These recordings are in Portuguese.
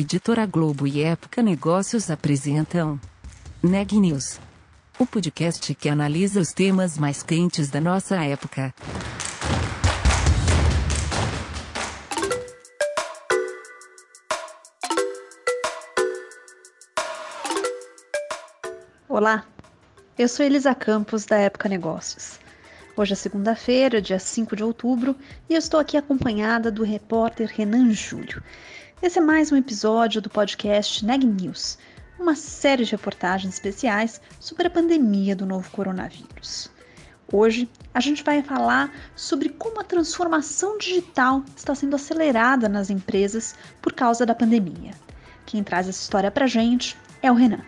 Editora Globo e Época Negócios apresentam Neg News, o podcast que analisa os temas mais quentes da nossa época. Olá, eu sou Elisa Campos da Época Negócios. Hoje é segunda-feira, dia 5 de outubro, e eu estou aqui acompanhada do repórter Renan Júlio. Esse é mais um episódio do podcast Neg News, uma série de reportagens especiais sobre a pandemia do novo coronavírus. Hoje a gente vai falar sobre como a transformação digital está sendo acelerada nas empresas por causa da pandemia. Quem traz essa história pra gente é o Renan.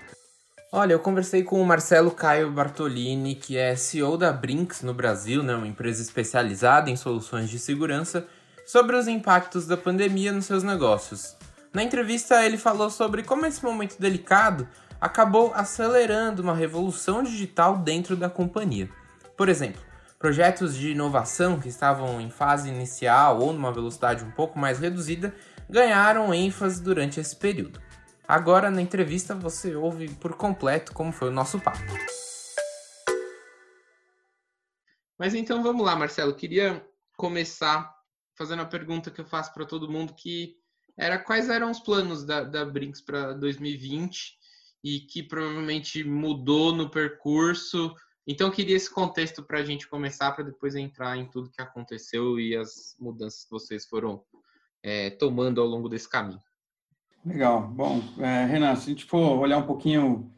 Olha, eu conversei com o Marcelo Caio Bartolini, que é CEO da Brinks no Brasil, né, uma empresa especializada em soluções de segurança, sobre os impactos da pandemia nos seus negócios. Na entrevista, ele falou sobre como esse momento delicado acabou acelerando uma revolução digital dentro da companhia. Por exemplo, projetos de inovação que estavam em fase inicial ou numa velocidade um pouco mais reduzida ganharam ênfase durante esse período. Agora, na entrevista, você ouve por completo como foi o nosso papo. Mas então vamos lá, Marcelo. Queria começar fazendo a pergunta que eu faço para todo mundo, que era quais eram os planos da, da Brinks para 2020 e que provavelmente mudou no percurso. Então, queria esse contexto para a gente começar, para depois entrar em tudo que aconteceu e as mudanças que vocês foram é, tomando ao longo desse caminho. Legal. Bom, é, Renan, se a gente for olhar um pouquinho,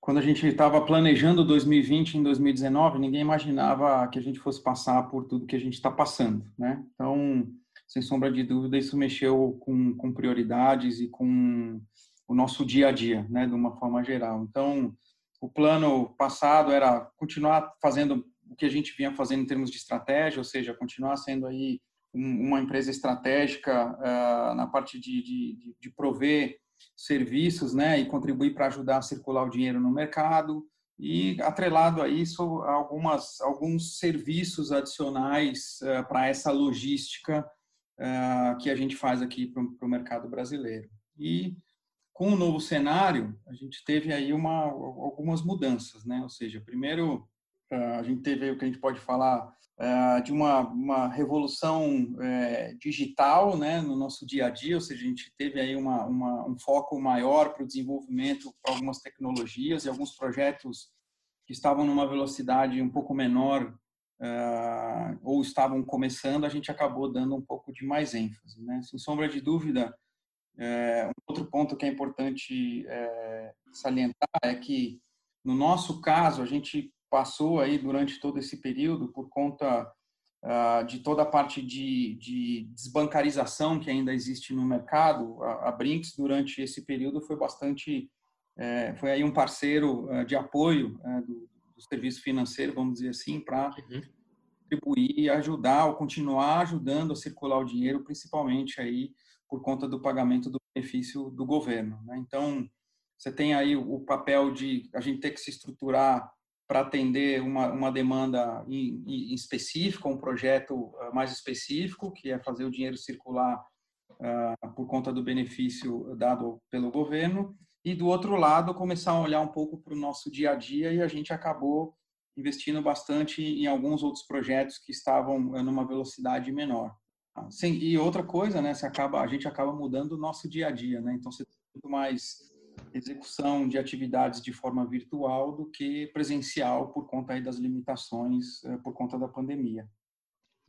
quando a gente estava planejando 2020 em 2019, ninguém imaginava que a gente fosse passar por tudo que a gente está passando, né? Então, sem sombra de dúvida, isso mexeu com, com prioridades e com o nosso dia a dia, né, de uma forma geral. Então, o plano passado era continuar fazendo o que a gente vinha fazendo em termos de estratégia, ou seja, continuar sendo aí uma empresa estratégica uh, na parte de, de, de, prover serviços né, e contribuir para ajudar a circular o dinheiro no mercado e atrelado a isso algumas alguns serviços adicionais uh, para essa logística uh, que a gente faz aqui para o mercado brasileiro. E com o novo cenário a gente teve aí uma algumas mudanças né? Ou seja primeiro a gente teve o que a gente pode falar é, de uma, uma revolução é, digital né, no nosso dia a dia, ou seja, a gente teve aí uma, uma um foco maior para o desenvolvimento para algumas tecnologias e alguns projetos que estavam numa velocidade um pouco menor ou estavam começando, a gente acabou dando um pouco de mais ênfase. Né? Sem sombra de dúvida, é, um outro ponto que é importante é, salientar é que, no nosso caso, a gente passou aí durante todo esse período por conta uh, de toda a parte de, de, desbancarização que ainda existe no mercado. A, a Brinks durante esse período foi bastante é, foi aí um parceiro uh, de apoio uh, do, do, serviço financeiro, vamos dizer assim, para uhum. contribuir e ajudar ou continuar ajudando a circular o dinheiro, principalmente aí por conta do pagamento do benefício do governo. Né? Então você tem aí o papel de a gente ter que se estruturar para atender uma, uma demanda em, em, específica, um projeto ah, mais específico, que é fazer o dinheiro circular uh, por conta do benefício dado pelo governo, e do outro lado, começar a olhar um pouco para o nosso dia a dia, e a gente acabou investindo bastante em alguns outros projetos que estavam eh, numa velocidade menor. Sim, e outra coisa, né, você acaba, a gente acaba mudando o nosso dia a dia, né? Então você tem muito mais execução de atividades de forma virtual do que presencial por conta aí das limitações eh, por conta da pandemia.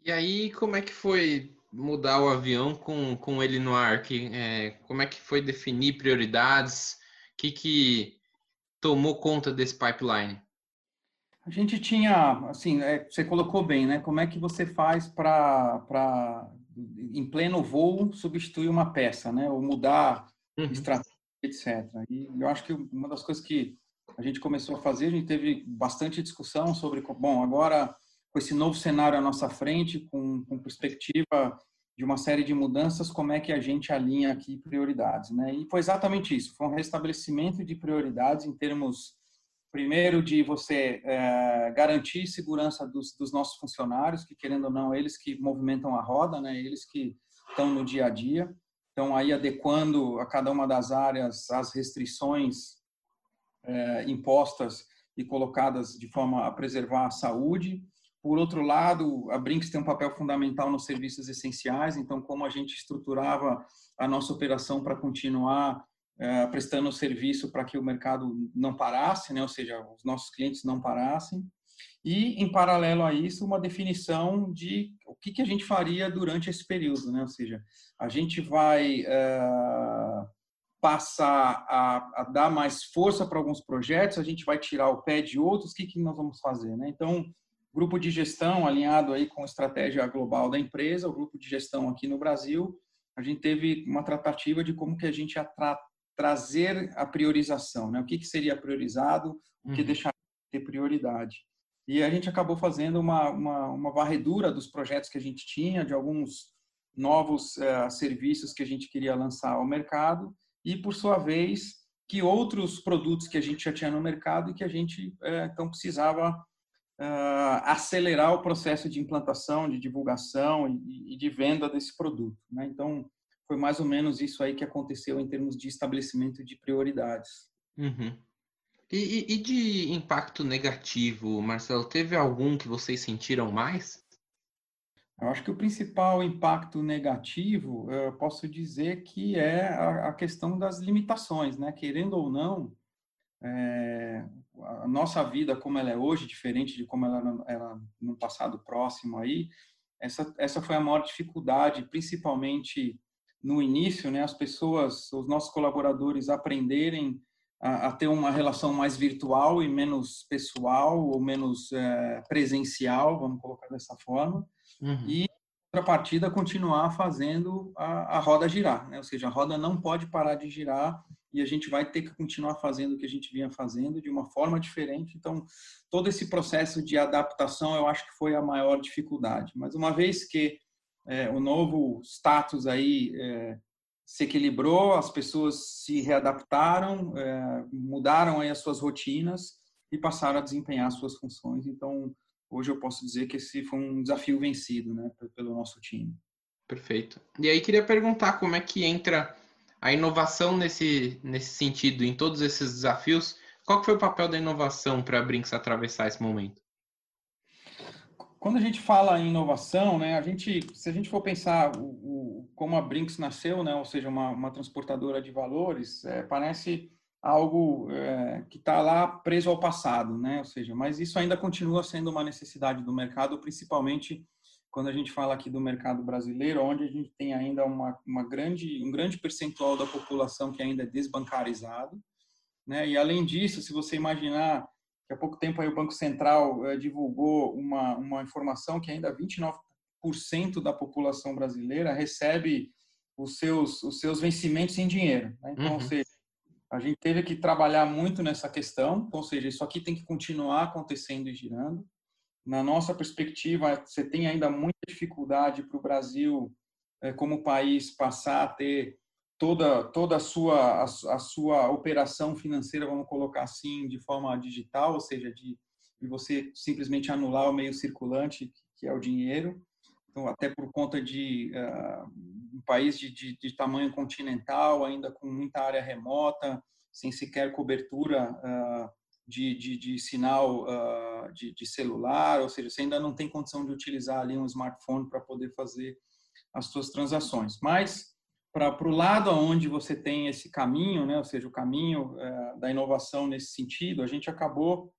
E aí, como é que foi mudar o avião com, com ele no ar? Que, é, como é que foi definir prioridades? O que, que tomou conta desse pipeline? A gente tinha, assim, é, você colocou bem, né? Como é que você faz para, em pleno voo, substituir uma peça, né? Ou mudar uhum. estratégia etc. E eu acho que uma das coisas que a gente começou a fazer, a gente teve bastante discussão sobre, bom, agora com esse novo cenário à nossa frente, com, com perspectiva de uma série de mudanças, como é que a gente alinha aqui prioridades, né? E foi exatamente isso, foi um restabelecimento de prioridades em termos, primeiro, de você é, garantir segurança dos, dos, nossos funcionários, que querendo ou não, eles que movimentam a roda, né? Eles que estão no dia a dia. Então aí adequando a cada uma das áreas as restrições é, impostas e colocadas de forma a preservar a saúde. Por outro lado, a Brinks tem um papel fundamental nos serviços essenciais, então como a gente estruturava a nossa operação para continuar é, prestando serviço para que o mercado não parasse, né? ou seja, os nossos clientes não parassem. E, em paralelo a isso, uma definição de o que, que a gente faria durante esse período, né? ou seja, a gente vai é, passar a, a, dar mais força para alguns projetos, a gente vai tirar o pé de outros, o que, que nós vamos fazer? Né? Então, grupo de gestão alinhado aí com a estratégia global da empresa, o grupo de gestão aqui no Brasil, a gente teve uma tratativa de como que a gente ia tra trazer a priorização, né? O que, que seria priorizado, o que uhum. deixar de ter prioridade. E a gente acabou fazendo uma, uma, uma, varredura dos projetos que a gente tinha, de alguns novos uh, serviços que a gente queria lançar ao mercado, e, por sua vez, que outros produtos que a gente já tinha no mercado e que a gente, uh, então, precisava uh, acelerar o processo de implantação, de divulgação e, e de venda desse produto. Né? Então, foi mais ou menos isso aí que aconteceu em termos de estabelecimento de prioridades. Uhum. E, e, de impacto negativo, Marcelo, teve algum que vocês sentiram mais? Eu acho que o principal impacto negativo, eu posso dizer que é a, questão das limitações, né? Querendo ou não, é, a nossa vida como ela é hoje, diferente de como ela era no passado próximo aí, essa, essa foi a maior dificuldade, principalmente no início, né, as pessoas, os nossos colaboradores aprenderem a, a ter uma relação mais virtual e menos pessoal ou menos é, presencial, vamos colocar dessa forma, uhum. e partida continuar fazendo a, a roda girar, né? ou seja, a roda não pode parar de girar e a gente vai ter que continuar fazendo o que a gente vinha fazendo de uma forma diferente. Então, todo esse processo de adaptação eu acho que foi a maior dificuldade. Mas uma vez que é, o novo status aí é, se equilibrou, as pessoas se readaptaram, é, mudaram aí as suas rotinas e passaram a desempenhar suas funções. Então, hoje eu posso dizer que esse foi um desafio vencido, né, pelo nosso time. Perfeito. E aí queria perguntar como é que entra a inovação nesse, nesse sentido, em todos esses desafios. Qual foi o papel da inovação para a Brinks atravessar esse momento? Quando a gente fala em inovação, né, a gente, se a gente for pensar o, o como a Brinks nasceu, né, ou seja, uma, uma transportadora de valores, é, parece algo é, que está lá preso ao passado, né? Ou seja, mas isso ainda continua sendo uma necessidade do mercado, principalmente quando a gente fala aqui do mercado brasileiro, onde a gente tem ainda uma, uma grande, um grande percentual da população que ainda é desbancarizado, né? E além disso, se você imaginar há pouco tempo aí o Banco Central eh, divulgou uma, uma informação que ainda 29% da população brasileira recebe os seus, os seus vencimentos em dinheiro. Né? Então, uhum. ou seja, a gente teve que trabalhar muito nessa questão, ou seja, isso aqui tem que continuar acontecendo e girando. Na nossa perspectiva, você tem ainda muita dificuldade para o Brasil, eh, como país, passar a ter toda toda a sua a, a, sua operação financeira vamos colocar assim de forma digital ou seja de, de você simplesmente anular o meio circulante que é o dinheiro. Então até por conta de uh, um país de, de, de, tamanho continental ainda com muita área remota sem sequer cobertura uh, de, de, de, sinal uh, de, de celular ou seja você ainda não tem condição de utilizar ali um smartphone para poder fazer as suas transações. Mas para o lado onde você tem esse caminho, né, ou seja, o caminho é, da inovação nesse sentido, a gente acabou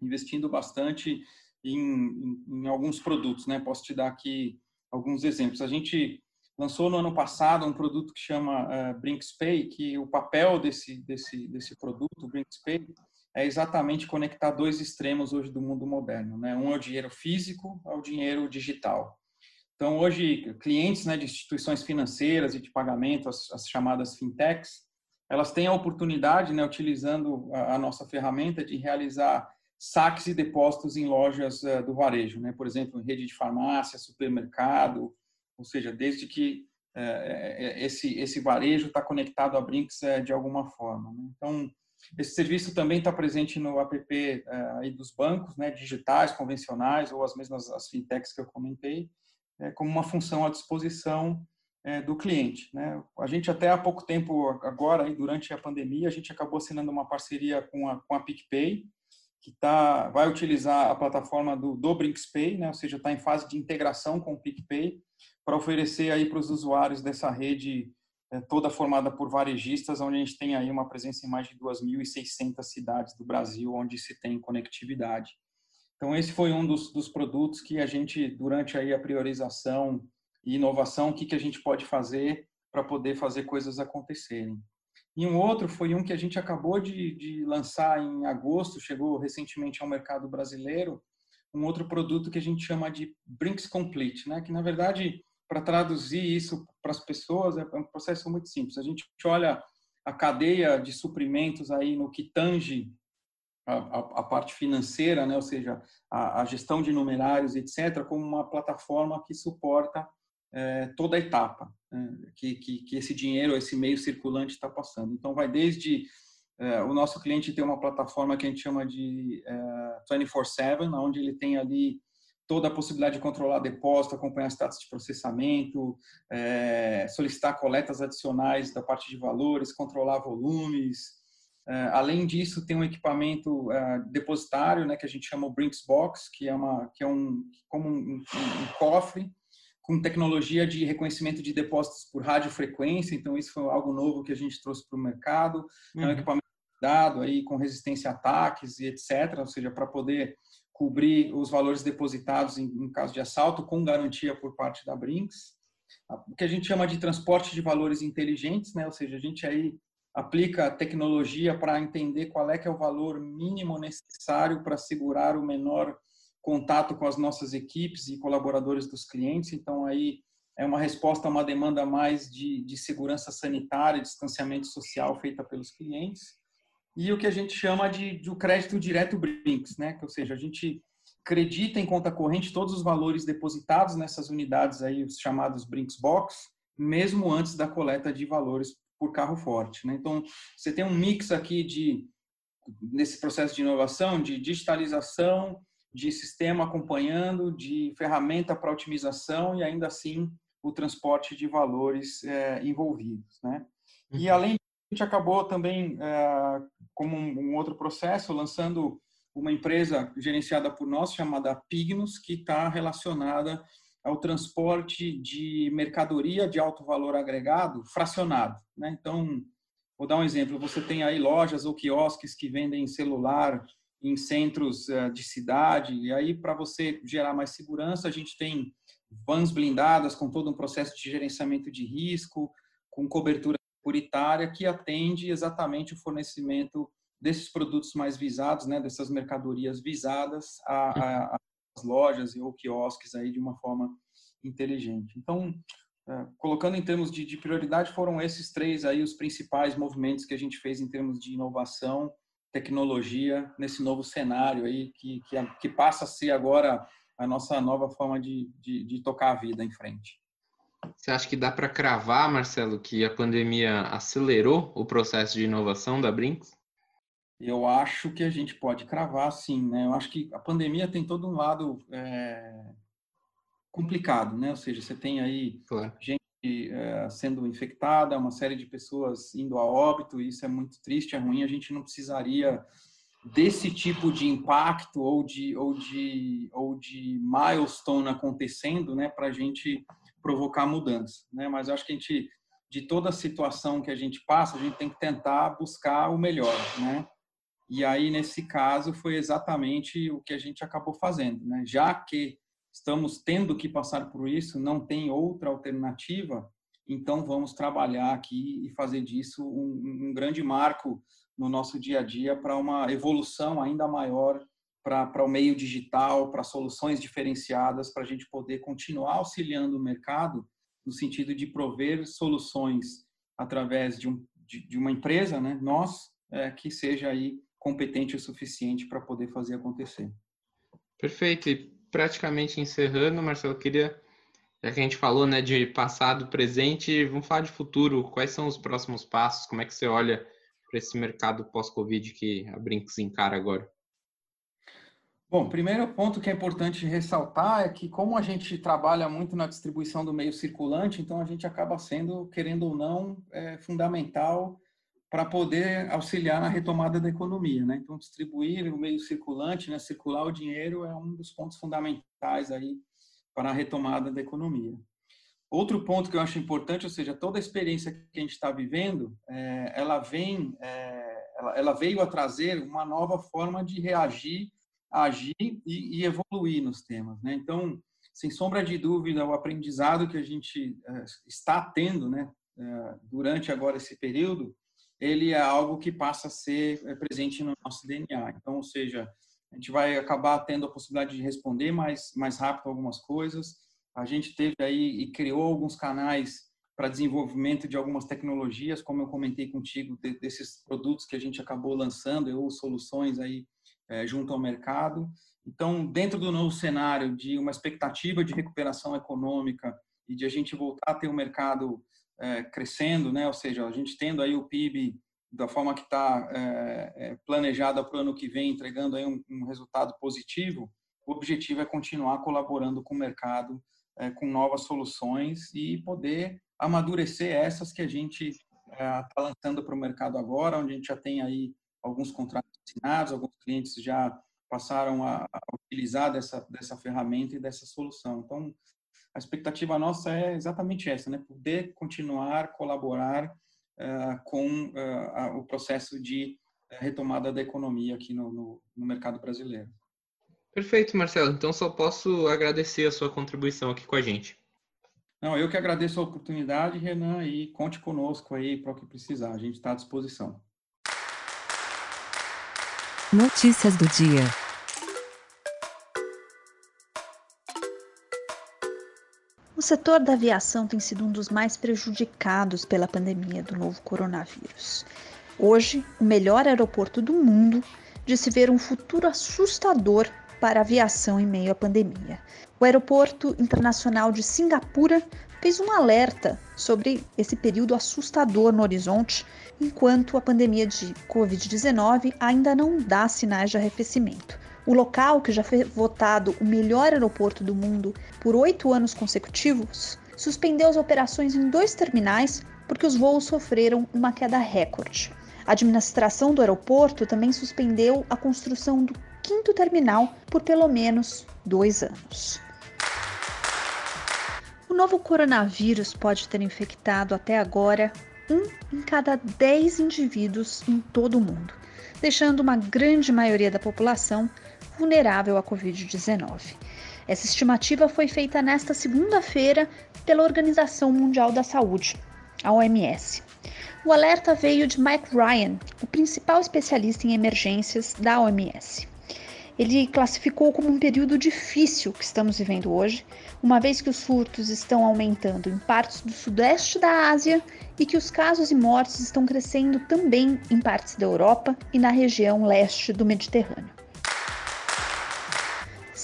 investindo bastante em, em, em, alguns produtos. Né? Posso te dar aqui alguns exemplos. A gente lançou no ano passado um produto que chama uh, Brinks Pay, que o papel desse, desse, desse produto, o Brinks Pay, é exatamente conectar dois extremos hoje do mundo moderno. Né? Um é o dinheiro físico ao dinheiro digital. Então, hoje, clientes né, de instituições financeiras e de pagamento, as, as chamadas fintechs, elas têm a oportunidade, né, utilizando a, a, nossa ferramenta, de realizar saques e depósitos em lojas uh, do varejo, né? por exemplo, em rede de farmácia, supermercado, ou seja, desde que uh, esse, esse varejo está conectado a Brinks uh, de alguma forma. Né? Então, esse serviço também está presente no app dos bancos, né, digitais, convencionais, ou as mesmas as fintechs que eu comentei, é, como uma função à disposição é, do cliente. Né? A gente até há pouco tempo, agora, durante a pandemia, a gente acabou assinando uma parceria com a, com a PicPay, que tá, vai utilizar a plataforma do, do BrinksPay, né? ou seja, está em fase de integração com o PicPay, para oferecer aí para os usuários dessa rede é, toda formada por varejistas, onde a gente tem aí uma presença em mais de 2.600 cidades do Brasil, onde se tem conectividade. Então, esse foi um dos, dos produtos que a gente, durante aí a priorização e inovação, o que, que a gente pode fazer para poder fazer coisas acontecerem. E um outro foi um que a gente acabou de, de lançar em agosto, chegou recentemente ao mercado brasileiro, um outro produto que a gente chama de Brinks Complete, né? que na verdade, para traduzir isso para as pessoas, é um processo muito simples. A gente olha a cadeia de suprimentos aí no que tange a, a, parte financeira, né? ou seja, a, a, gestão de numerários, etc., como uma plataforma que suporta é, toda a etapa né, que, que, que, esse dinheiro, esse meio circulante está passando. Então, vai desde é, o nosso cliente ter uma plataforma que a gente chama de é, 24/7, onde ele tem ali toda a possibilidade de controlar depósito, acompanhar status de processamento, é, solicitar coletas adicionais da parte de valores, controlar volumes. É, além disso, tem um equipamento é, depositário, né, que a gente chama o Brinks Box, que é uma que é um como um, um, um cofre com tecnologia de reconhecimento de depósitos por radiofrequência, então isso foi algo novo que a gente trouxe para o mercado, uhum. é um uhum. equipamento dado aí com resistência a ataques e etc, ou seja, para poder cobrir os valores depositados em, em, caso de assalto com garantia por parte da Brinks. O que a gente chama de transporte de valores inteligentes, né? Ou seja, a gente aí aplica tecnologia para entender qual é que é o valor mínimo necessário para segurar o menor contato com as nossas equipes e colaboradores dos clientes. Então, aí é uma resposta a uma demanda mais de, de segurança sanitária, distanciamento social feita pelos clientes. E o que a gente chama de, de crédito direto Brinks, né? Ou seja, a gente acredita em conta corrente todos os valores depositados nessas unidades aí, os chamados Brinks Box, mesmo antes da coleta de valores por carro forte. Né? Então, você tem um mix aqui de nesse processo de inovação, de digitalização, de sistema acompanhando, de ferramenta para otimização e ainda assim o transporte de valores é, envolvidos, né? E uhum. além a gente acabou também é, como um, um, outro processo lançando uma empresa gerenciada por nós chamada Pignos que está relacionada ao transporte de mercadoria de alto valor agregado fracionado, né? Então vou dar um exemplo: você tem aí lojas ou quiosques que vendem celular em centros eh, de cidade. E aí, para você gerar mais segurança, a gente tem vans blindadas com todo um processo de gerenciamento de risco, com cobertura securitária, que atende exatamente o fornecimento desses produtos mais visados, né, dessas mercadorias visadas às lojas ou quiosques aí de uma forma inteligente. Então, eh, colocando em termos de, de prioridade, foram esses três aí os principais movimentos que a gente fez em termos de inovação tecnologia nesse novo cenário aí que, que, que passa a ser agora a nossa nova forma de, de, de tocar a vida em frente. Você acha que dá para cravar, Marcelo, que a pandemia acelerou o processo de inovação da Brinks? Eu acho que a gente pode cravar, sim. Né? Eu acho que a pandemia tem todo um lado é, complicado, né? Ou seja, você tem aí claro. gente é, sendo infectada, uma série de pessoas indo a óbito, isso é muito triste, é ruim, a gente não precisaria desse tipo de impacto ou de, ou de, ou de milestone acontecendo, né, para a gente provocar mudança, né, mas eu acho que a gente, de toda a situação que a gente passa, a gente tem que tentar buscar o melhor, né, e aí, nesse caso, foi exatamente o que a gente acabou fazendo, né, já que estamos tendo que passar por isso, não tem outra alternativa, então vamos trabalhar aqui e fazer disso um, um grande marco no nosso dia a dia para uma evolução ainda maior para o meio digital, para soluções diferenciadas, para a gente poder continuar auxiliando o mercado no sentido de prover soluções através de, um, de, de uma empresa, né, nós, é, que seja aí competente o suficiente para poder fazer acontecer. Perfeito. E praticamente encerrando, Marcelo, queria, já que a gente falou né, de passado, presente, vamos falar de futuro. Quais são os próximos passos? Como é que você olha para esse mercado pós-Covid que a Brinks encara agora? Bom, primeiro ponto que é importante ressaltar é que como a gente trabalha muito na distribuição do meio circulante, então a gente acaba sendo, querendo ou não, é, fundamental para poder auxiliar na retomada da economia, né? Então distribuir o meio circulante, né, circular o dinheiro é um dos pontos fundamentais aí para a retomada da economia. Outro ponto que eu acho importante, ou seja, toda a experiência que a gente está vivendo, é, ela vem, é, ela, ela, veio a trazer uma nova forma de reagir, agir e, e, evoluir nos temas, né? Então, sem sombra de dúvida, o aprendizado que a gente é, está tendo, né, é, durante agora esse período, ele é algo que passa a ser é, presente no nosso DNA. Então, ou seja, a gente vai acabar tendo a possibilidade de responder mais mais rápido algumas coisas a gente teve aí e criou alguns canais para desenvolvimento de algumas tecnologias, como eu comentei contigo, de, desses produtos que a gente acabou lançando ou soluções aí é, junto ao mercado. Então, dentro do novo cenário de uma expectativa de recuperação econômica e de a gente voltar a ter um mercado é, crescendo, né? Ou seja, a gente tendo aí o PIB da forma que está é, é, planejada para o ano que vem, entregando aí um, um resultado positivo, o objetivo é continuar colaborando com o mercado é, com novas soluções e poder amadurecer essas que a gente está é, lançando para o mercado agora, onde a gente já tem aí alguns contratos assinados, alguns clientes já passaram a, a utilizar dessa, dessa ferramenta e dessa solução. Então, a expectativa nossa é exatamente essa, né? Poder continuar colaborar uh, com uh, o processo de retomada da economia aqui no, no, no mercado brasileiro. Perfeito, Marcelo. Então só posso agradecer a sua contribuição aqui com a gente. Não, eu que agradeço a oportunidade, Renan, e conte conosco aí para o que precisar. A gente está à disposição. Notícias do dia. O setor da aviação tem sido um dos mais prejudicados pela pandemia do novo coronavírus. Hoje, o melhor aeroporto do mundo de se ver um futuro assustador para a aviação em meio à pandemia. O Aeroporto Internacional de Singapura fez um alerta sobre esse período assustador no horizonte, enquanto a pandemia de Covid-19 ainda não dá sinais de arrefecimento. O local, que já foi votado o melhor aeroporto do mundo por oito anos consecutivos, suspendeu as operações em dois terminais porque os voos sofreram uma queda recorde. A administração do aeroporto também suspendeu a construção do quinto terminal por pelo menos dois anos. O novo coronavírus pode ter infectado até agora um em cada dez indivíduos em todo o mundo, deixando uma grande maioria da população vulnerável à Covid-19. Essa estimativa foi feita nesta segunda-feira pela Organização Mundial da Saúde, a OMS. O alerta veio de Mike Ryan, o principal especialista em emergências da OMS ele classificou como um período difícil que estamos vivendo hoje, uma vez que os furtos estão aumentando em partes do sudeste da Ásia e que os casos e mortes estão crescendo também em partes da Europa e na região leste do Mediterrâneo.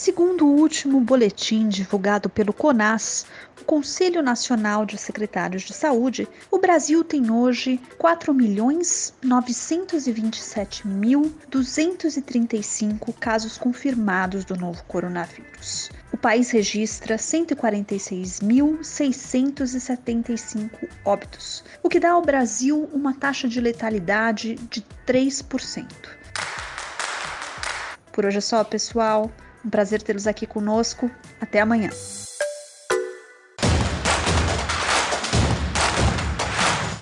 Segundo o último boletim divulgado pelo CONAS, o Conselho Nacional de Secretários de Saúde, o Brasil tem hoje 4.927.235 casos confirmados do novo coronavírus. O país registra 146.675 óbitos, o que dá ao Brasil uma taxa de letalidade de 3%. Por hoje é só, pessoal. Um prazer tê-los aqui conosco. Até amanhã.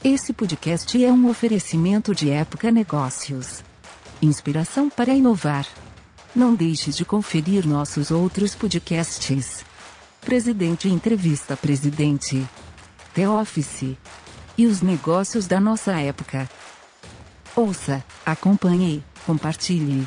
Esse podcast é um oferecimento de Época Negócios. Inspiração para inovar. Não deixe de conferir nossos outros podcasts. Presidente Entrevista Presidente. The Office. E os negócios da nossa época. Ouça, acompanhe, compartilhe.